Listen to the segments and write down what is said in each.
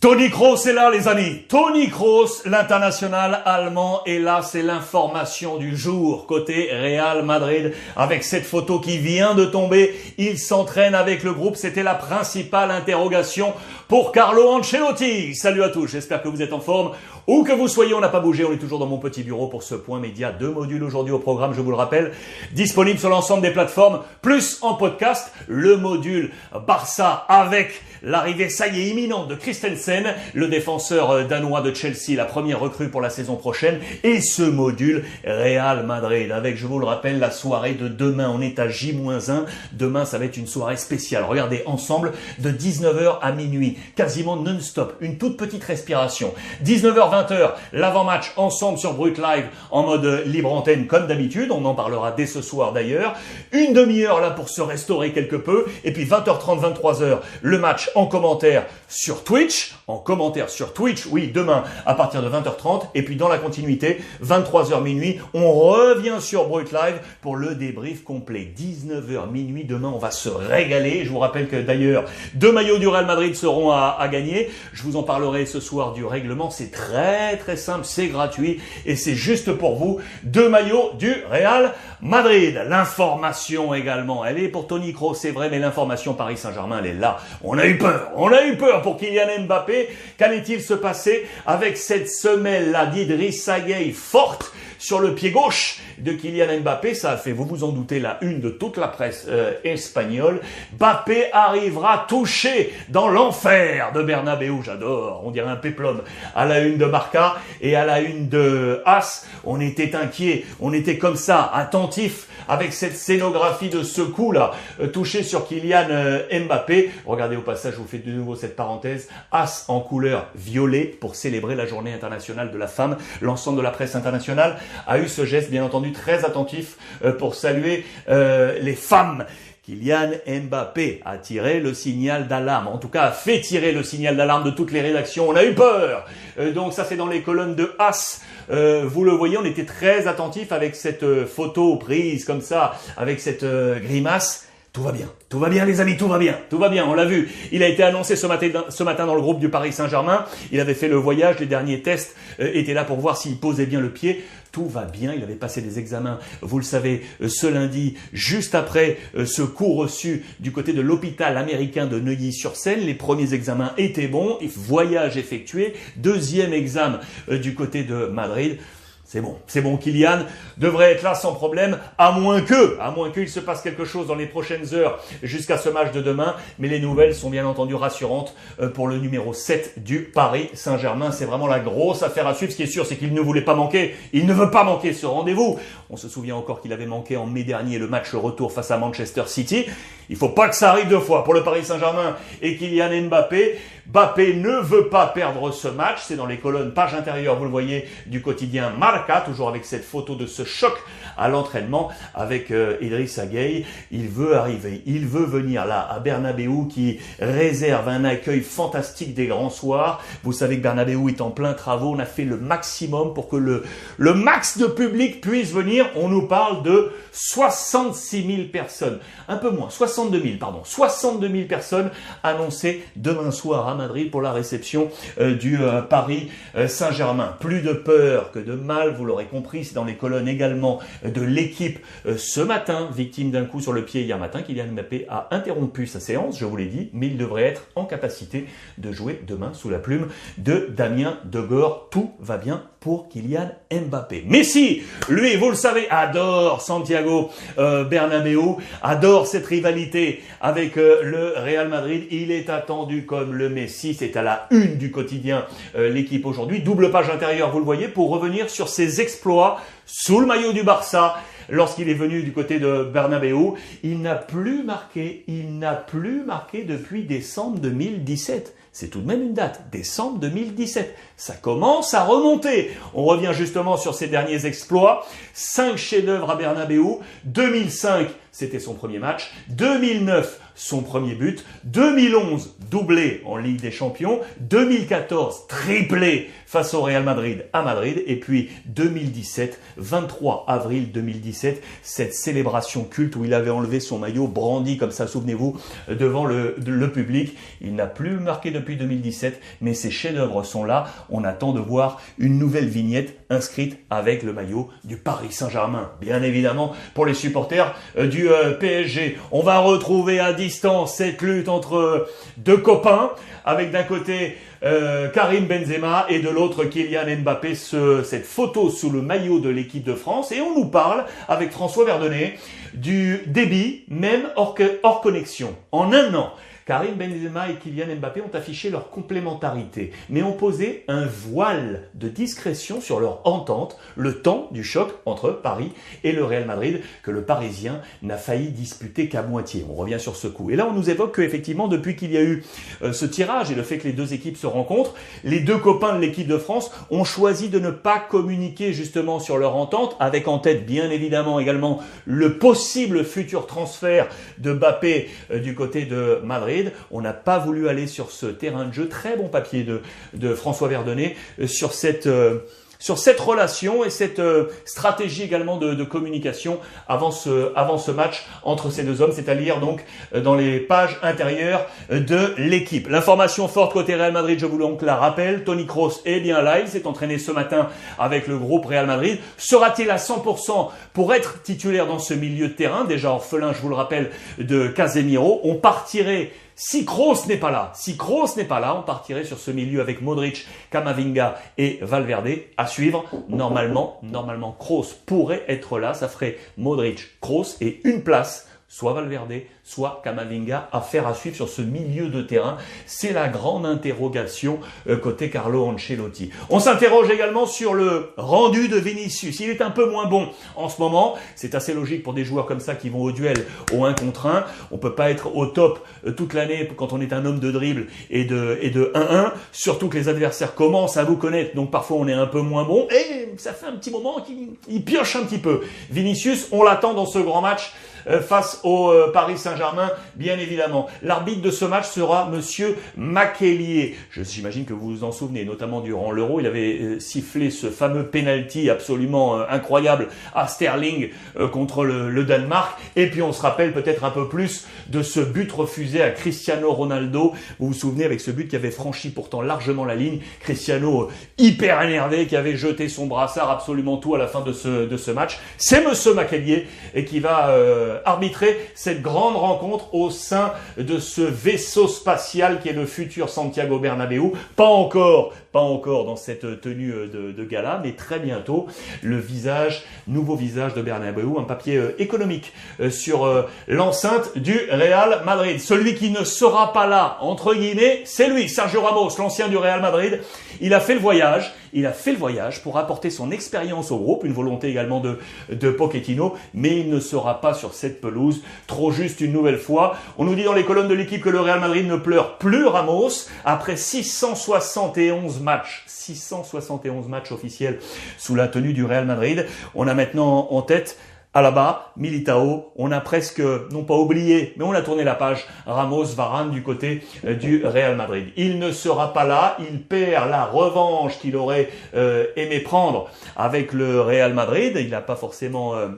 Tony Kroos est là, les amis. Tony Kroos, l'international allemand, est là. C'est l'information du jour côté Real Madrid avec cette photo qui vient de tomber. Il s'entraîne avec le groupe. C'était la principale interrogation pour Carlo Ancelotti. Salut à tous. J'espère que vous êtes en forme. Où que vous soyez, on n'a pas bougé, on est toujours dans mon petit bureau pour ce point média. Deux modules aujourd'hui au programme, je vous le rappelle, disponible sur l'ensemble des plateformes, plus en podcast, le module Barça avec l'arrivée, ça y est, imminente de Christensen, le défenseur euh, danois de Chelsea, la première recrue pour la saison prochaine, et ce module Real Madrid avec, je vous le rappelle, la soirée de demain. On est à J-1. Demain, ça va être une soirée spéciale. Regardez, ensemble, de 19h à minuit, quasiment non-stop, une toute petite respiration. 19h, 20h, l'avant-match ensemble sur Brut Live en mode libre antenne comme d'habitude. On en parlera dès ce soir d'ailleurs. Une demi-heure là pour se restaurer quelque peu. Et puis 20h30, 23h, le match en commentaire sur Twitch. En commentaire sur Twitch, oui, demain à partir de 20h30. Et puis dans la continuité, 23h minuit, on revient sur Brut Live pour le débrief complet. 19h minuit, demain on va se régaler. Je vous rappelle que d'ailleurs, deux maillots du Real Madrid seront à, à gagner. Je vous en parlerai ce soir du règlement. C'est très très simple, c'est gratuit et c'est juste pour vous. Deux maillots du Real Madrid. L'information également, elle est pour Tony Kroos, c'est vrai, mais l'information Paris Saint-Germain, elle est là. On a eu peur, on a eu peur pour Kylian Mbappé. Qu'allait-il se passer avec cette semelle-là d'Idriss forte sur le pied gauche de Kylian Mbappé. Ça a fait, vous vous en doutez, la une de toute la presse euh, espagnole. Mbappé arrivera touché dans l'enfer de Bernabeu. J'adore, on dirait un péplum. À la une de Marca et à la une de As, on était inquiet, on était comme ça, attentif avec cette scénographie de ce coup-là, euh, touché sur Kylian euh, Mbappé. Regardez au passage, je vous fais de nouveau cette parenthèse. As en couleur violet pour célébrer la journée internationale de la femme. L'ensemble de la presse internationale a eu ce geste, bien entendu, très attentif euh, pour saluer les femmes. Kylian Mbappé a tiré le signal d'alarme, en tout cas a fait tirer le signal d'alarme de toutes les rédactions. On a eu peur. donc ça c'est dans les colonnes de As. vous le voyez, on était très attentif avec cette photo prise comme ça, avec cette grimace. Tout va bien. Tout va bien les amis, tout va bien. Tout va bien, on l'a vu. Il a été annoncé ce matin, dans le groupe du Paris Saint-Germain. Il avait fait le voyage, les derniers tests euh, étaient là pour voir s'il posait bien le pied. Tout va bien, il avait passé des examens, vous le savez, euh, ce lundi, juste après euh, ce coup reçu du côté de l'hôpital américain de Neuilly-sur-Seine. Les premiers examens étaient bons, voyage effectué. Deuxième examen du côté de Madrid. C'est bon, c'est bon, Kylian devrait être là sans problème, à moins que, à moins qu'il se passe quelque chose dans les prochaines heures jusqu'à ce match de demain. Mais les nouvelles sont bien entendu rassurantes euh, pour le numéro 7 du Paris Saint-Germain. C'est vraiment la grosse affaire à suivre. Ce qui est sûr, c'est qu'il ne voulait pas manquer. Il ne veut pas manquer ce rendez-vous. On se souvient encore qu'il avait manqué en mai dernier le match retour face à Manchester City. Il faut pas que ça arrive deux fois pour le Paris Saint-Germain et Kylian Mbappé. Mbappé ne veut pas perdre ce match. C'est dans les colonnes page intérieure, vous le voyez, du quotidien Marca, toujours avec cette photo de ce choc à l'entraînement avec euh, Idriss Gueye. Il veut arriver, il veut venir là à Bernabeu qui réserve un accueil fantastique des grands soirs. Vous savez que Bernabeu est en plein travaux. On a fait le maximum pour que le, le max de public puisse venir. On nous parle de 66 000 personnes. Un peu moins, 62 000, pardon. 62 000 personnes annoncées demain soir Madrid pour la réception euh, du euh, Paris euh, Saint-Germain. Plus de peur que de mal, vous l'aurez compris, c'est dans les colonnes également de l'équipe ce matin, victime d'un coup sur le pied hier matin. Kylian Mbappé a interrompu sa séance, je vous l'ai dit, mais il devrait être en capacité de jouer demain sous la plume de Damien Degor. Tout va bien pour Kylian Mbappé. Messi, lui, vous le savez, adore Santiago euh, Bernabéu, adore cette rivalité avec euh, le Real Madrid. Il est attendu comme le Messi, c'est à la une du quotidien euh, l'équipe aujourd'hui. Double page intérieure, vous le voyez, pour revenir sur ses exploits sous le maillot du Barça lorsqu'il est venu du côté de Bernabeu. Il n'a plus marqué, il n'a plus marqué depuis décembre 2017. C'est tout de même une date, décembre 2017. Ça commence à remonter. On revient justement sur ses derniers exploits. Cinq chefs-d'œuvre à Bernabeu. 2005, c'était son premier match. 2009, son premier but. 2011, doublé en Ligue des Champions. 2014, triplé face au Real Madrid à Madrid. Et puis 2017, 23 avril 2017, cette célébration culte où il avait enlevé son maillot brandi comme ça, souvenez-vous, devant le, le public. Il n'a plus marqué depuis 2017, mais ses chefs-d'œuvre sont là. On attend de voir une nouvelle vignette inscrite avec le maillot du Paris Saint-Germain. Bien évidemment, pour les supporters euh, euh, PSG, on va retrouver à distance cette lutte entre deux copains, avec d'un côté euh, Karim Benzema et de l'autre Kylian Mbappé, cette photo sous le maillot de l'équipe de France. Et on nous parle, avec François Verdonnet, du débit, même hors connexion. En un an, Karim Benzema et Kylian Mbappé ont affiché leur complémentarité, mais ont posé un voile de discrétion sur leur entente, le temps du choc entre Paris et le Real Madrid, que le Parisien n'a failli disputer qu'à moitié. On revient sur ce coup. Et là, on nous évoque qu'effectivement, depuis qu'il y a eu euh, ce tirage et le fait que les deux équipes se rencontrent, les deux copains de l'équipe de France ont choisi de ne pas communiquer justement sur leur entente, avec en tête bien évidemment également le possible futur transfert de Mbappé euh, du côté de Madrid on n'a pas voulu aller sur ce terrain de jeu. Très bon papier de, François Verdonnet euh, sur cette... Euh, sur cette relation et cette euh, stratégie également de, communication avant ce, avant ce match entre ces deux hommes, c'est à dire donc dans les pages intérieures de l'équipe. L'information forte côté Real Madrid, je vous donc la rappelle, Tony Kroos est bien il s'est entraîné ce matin avec le groupe Real Madrid. Sera-t-il à 100% pour être titulaire dans ce milieu de terrain, déjà orphelin, je vous le rappelle, de Casemiro On partirait si Kroos n'est pas là, si Kroos n'est pas là, on partirait sur ce milieu avec Modric, Kamavinga et Valverde à suivre. Normalement, normalement Kroos pourrait être là, ça ferait Modric, Kroos et une place, soit Valverde, soit Kamavinga à faire à suivre sur ce milieu de terrain C'est la grande interrogation euh, côté Carlo Ancelotti. On s'interroge également sur le rendu de Vinicius. Il est un peu moins bon en ce moment. C'est assez logique pour des joueurs comme ça qui vont au duel au 1 contre 1. On peut pas être au top euh, toute l'année quand on est un homme de dribble et de et de 1-1. Surtout que les adversaires commencent à vous connaître. Donc parfois on est un peu moins bon. Et ça fait un petit moment qu'il pioche un petit peu. Vinicius, on l'attend dans ce grand match face au Paris Saint-Germain bien évidemment. L'arbitre de ce match sera Monsieur Maquelier. J'imagine que vous vous en souvenez, notamment durant l'Euro, il avait euh, sifflé ce fameux penalty absolument euh, incroyable à Sterling euh, contre le, Danemark. Et puis on se rappelle peut-être un peu plus de ce but refusé à Cristiano Ronaldo. Vous vous souvenez avec ce but qui avait franchi pourtant largement la ligne. Cristiano hyper énervé qui avait jeté son brassard absolument tout à la fin de ce, de ce match. C'est Monsieur Maquelier et qui va arbitrer cette grande rencontre au sein de ce vaisseau spatial qui est le futur Santiago Bernabéu. Pas encore, pas encore dans cette tenue de, gala, mais très bientôt le visage, nouveau visage de Bernabéu, un papier euh, économique euh, sur euh, l'enceinte du Real Madrid. Celui qui ne sera pas là, entre guillemets, c'est lui, Sergio Ramos, l'ancien du Real Madrid. Il a fait le voyage, il a fait le voyage pour apporter son expérience au groupe, une volonté également de, de Pochettino, mais il ne sera pas sur cette pelouse. Trop juste une nouvelle fois. On nous dit dans les colonnes de l'équipe que le Real Madrid ne pleure plus Ramos après 671 matchs. 671 matchs officiels sous la tenue du Real Madrid. On a maintenant en tête Alaba, Militao, on a presque, non pas oublié, mais on a tourné la page, Ramos, Varane du côté euh, du Real Madrid. Il ne sera pas là, il perd la revanche qu'il aurait euh, aimé prendre avec le Real Madrid. Il n'a pas forcément euh,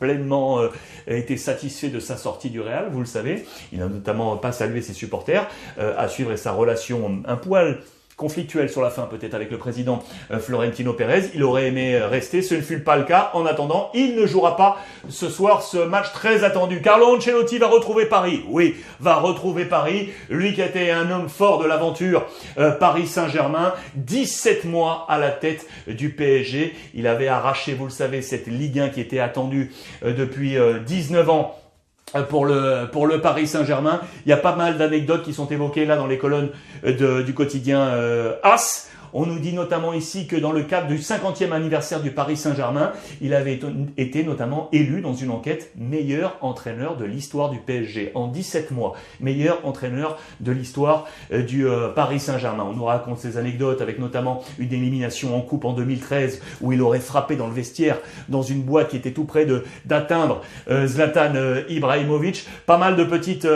pleinement été satisfait de sa sortie du Real, vous le savez. Il n'a notamment pas salué ses supporters, à suivre sa relation un poil conflictuel sur la fin peut-être avec le président euh, Florentino Pérez. Il aurait aimé euh, rester, ce ne fut pas le cas. En attendant, il ne jouera pas ce soir ce match très attendu. Carlo Ancelotti va retrouver Paris. Oui, va retrouver Paris. Lui qui été un homme fort de l'aventure euh, Paris Saint-Germain. 17 mois à la tête du PSG. Il avait arraché, vous le savez, cette Ligue 1 qui était attendue depuis 19 ans euh, pour le, pour le Paris Saint-Germain. Il y a pas mal d'anecdotes qui sont évoquées là dans les colonnes euh, du quotidien euh, As. On nous dit notamment ici que dans le cadre du 50e anniversaire du Paris Saint-Germain, il avait été notamment élu dans une enquête meilleur entraîneur de l'histoire du PSG en 17 mois. Meilleur entraîneur de l'histoire euh, du euh, Paris Saint-Germain. On nous raconte ces anecdotes avec notamment une élimination en coupe en 2013 où il aurait frappé dans le vestiaire dans une boîte qui était tout près d'atteindre euh, Zlatan Ibrahimovic. Pas mal de petites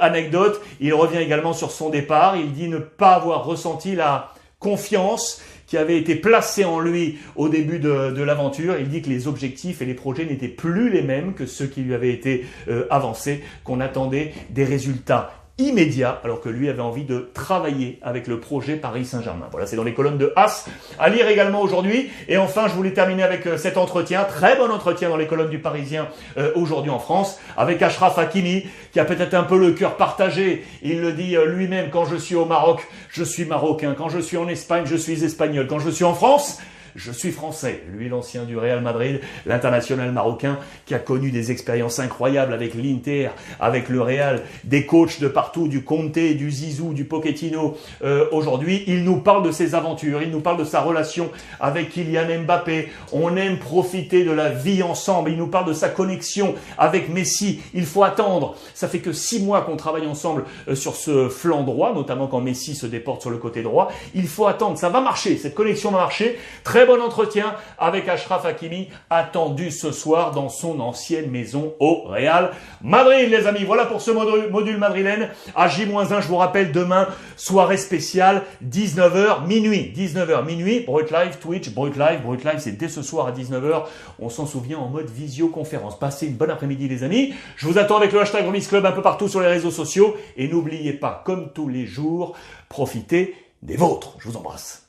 anecdotes. Il revient également sur son départ. Il dit ne pas avoir ressenti la confiance qui avait été placée en lui au début de, l'aventure. Il dit que les objectifs et les projets n'étaient plus les mêmes que ceux qui lui avaient été euh, avancés, qu'on attendait des résultats immédiat, alors que lui avait envie de travailler avec le projet Paris Saint-Germain. Voilà, c'est dans les colonnes de As, à lire également aujourd'hui. Et enfin, je voulais terminer avec euh, cet entretien, très bon entretien dans les colonnes du Parisien euh, aujourd'hui en France, avec Ashraf Hakimi, qui a peut-être un peu le cœur partagé. Il le dit euh, lui-même, quand je suis au Maroc, je suis marocain. Quand je suis en Espagne, je suis espagnol. Quand je suis en France, je suis français. Lui, l'ancien du Real Madrid, l'international marocain, qui a connu des expériences incroyables avec l'Inter, avec le Real, des coachs de partout, du Conte, du Zizou, du Pochettino. Euh, aujourd'hui, il nous parle de ses aventures, il nous parle de sa relation avec Kylian Mbappé. On aime profiter de la vie ensemble. Il nous parle de sa connexion avec Messi. Il faut attendre. Ça fait que six mois qu'on travaille ensemble euh, sur ce flanc droit, notamment quand Messi se déporte sur le côté droit. Il faut attendre. Ça va marcher. Cette connexion va marcher. Très bon entretien avec Ashraf Hakimi, attendu ce soir dans son ancienne maison au Real Madrid, les amis. Voilà pour ce module, madrilène. À J-1, je vous rappelle, demain, soirée spéciale, 19h, minuit. 19h, minuit, Brut Live, Twitch, Brut Live. Brut Live, c'est dès ce soir à 19h. On s'en souvient en mode visioconférence. Passez une bonne après-midi, les amis. Je vous attends avec le hashtag Remis Club un peu partout sur les réseaux sociaux. Et n'oubliez pas, comme tous les jours, profitez des vôtres. Je vous embrasse.